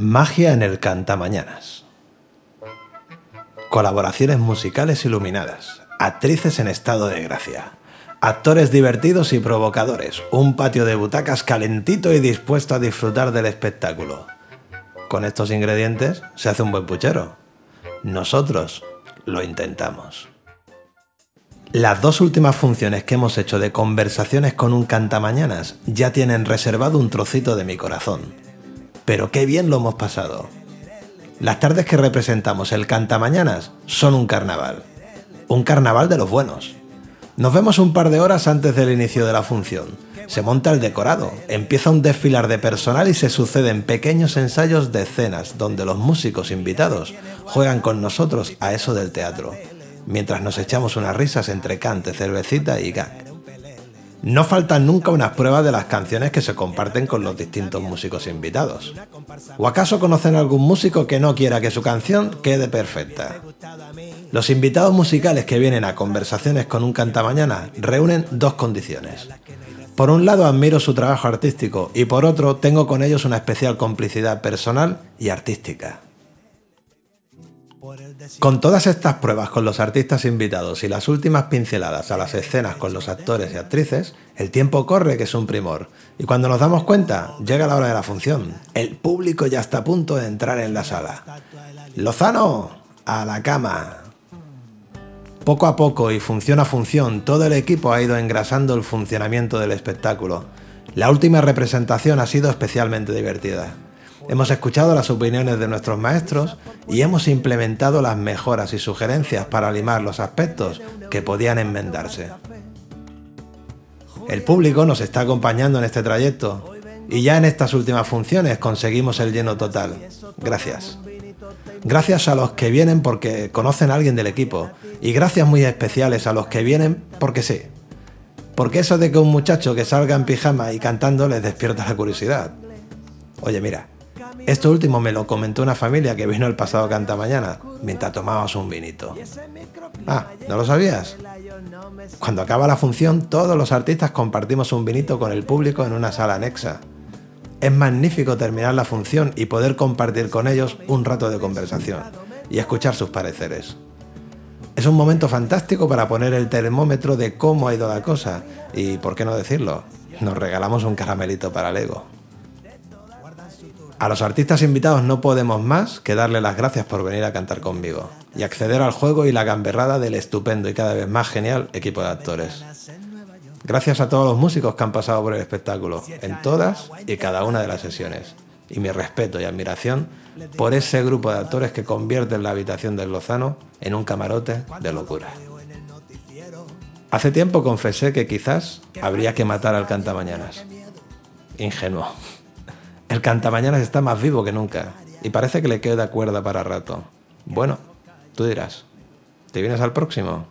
Magia en el Cantamañanas. Colaboraciones musicales iluminadas. Actrices en estado de gracia. Actores divertidos y provocadores. Un patio de butacas calentito y dispuesto a disfrutar del espectáculo. Con estos ingredientes se hace un buen puchero. Nosotros lo intentamos. Las dos últimas funciones que hemos hecho de conversaciones con un cantamañanas ya tienen reservado un trocito de mi corazón. Pero qué bien lo hemos pasado. Las tardes que representamos el cantamañanas son un carnaval. Un carnaval de los buenos. Nos vemos un par de horas antes del inicio de la función. Se monta el decorado, empieza un desfilar de personal y se suceden pequeños ensayos de escenas donde los músicos invitados juegan con nosotros a eso del teatro mientras nos echamos unas risas entre cante, cervecita y gag. No faltan nunca unas pruebas de las canciones que se comparten con los distintos músicos invitados. ¿O acaso conocen algún músico que no quiera que su canción quede perfecta? Los invitados musicales que vienen a conversaciones con un cantamañana reúnen dos condiciones. Por un lado admiro su trabajo artístico y por otro tengo con ellos una especial complicidad personal y artística. Con todas estas pruebas con los artistas invitados y las últimas pinceladas a las escenas con los actores y actrices, el tiempo corre que es un primor. Y cuando nos damos cuenta, llega la hora de la función. El público ya está a punto de entrar en la sala. Lozano, a la cama. Poco a poco y función a función, todo el equipo ha ido engrasando el funcionamiento del espectáculo. La última representación ha sido especialmente divertida. Hemos escuchado las opiniones de nuestros maestros y hemos implementado las mejoras y sugerencias para limar los aspectos que podían enmendarse. El público nos está acompañando en este trayecto y ya en estas últimas funciones conseguimos el lleno total. Gracias. Gracias a los que vienen porque conocen a alguien del equipo y gracias muy especiales a los que vienen porque sí. Porque eso de que un muchacho que salga en pijama y cantando les despierta la curiosidad. Oye, mira, esto último me lo comentó una familia que vino el pasado canta mañana mientras tomábamos un vinito. Ah, ¿no lo sabías? Cuando acaba la función, todos los artistas compartimos un vinito con el público en una sala anexa. Es magnífico terminar la función y poder compartir con ellos un rato de conversación y escuchar sus pareceres. Es un momento fantástico para poner el termómetro de cómo ha ido la cosa y, por qué no decirlo, nos regalamos un caramelito para el ego. A los artistas invitados no podemos más que darle las gracias por venir a cantar conmigo y acceder al juego y la gamberrada del estupendo y cada vez más genial equipo de actores. Gracias a todos los músicos que han pasado por el espectáculo, en todas y cada una de las sesiones. Y mi respeto y admiración por ese grupo de actores que convierten la habitación del Lozano en un camarote de locura. Hace tiempo confesé que quizás habría que matar al cantamañanas. Ingenuo. El cantamañanas está más vivo que nunca y parece que le queda cuerda para rato. Bueno, tú dirás, ¿te vienes al próximo?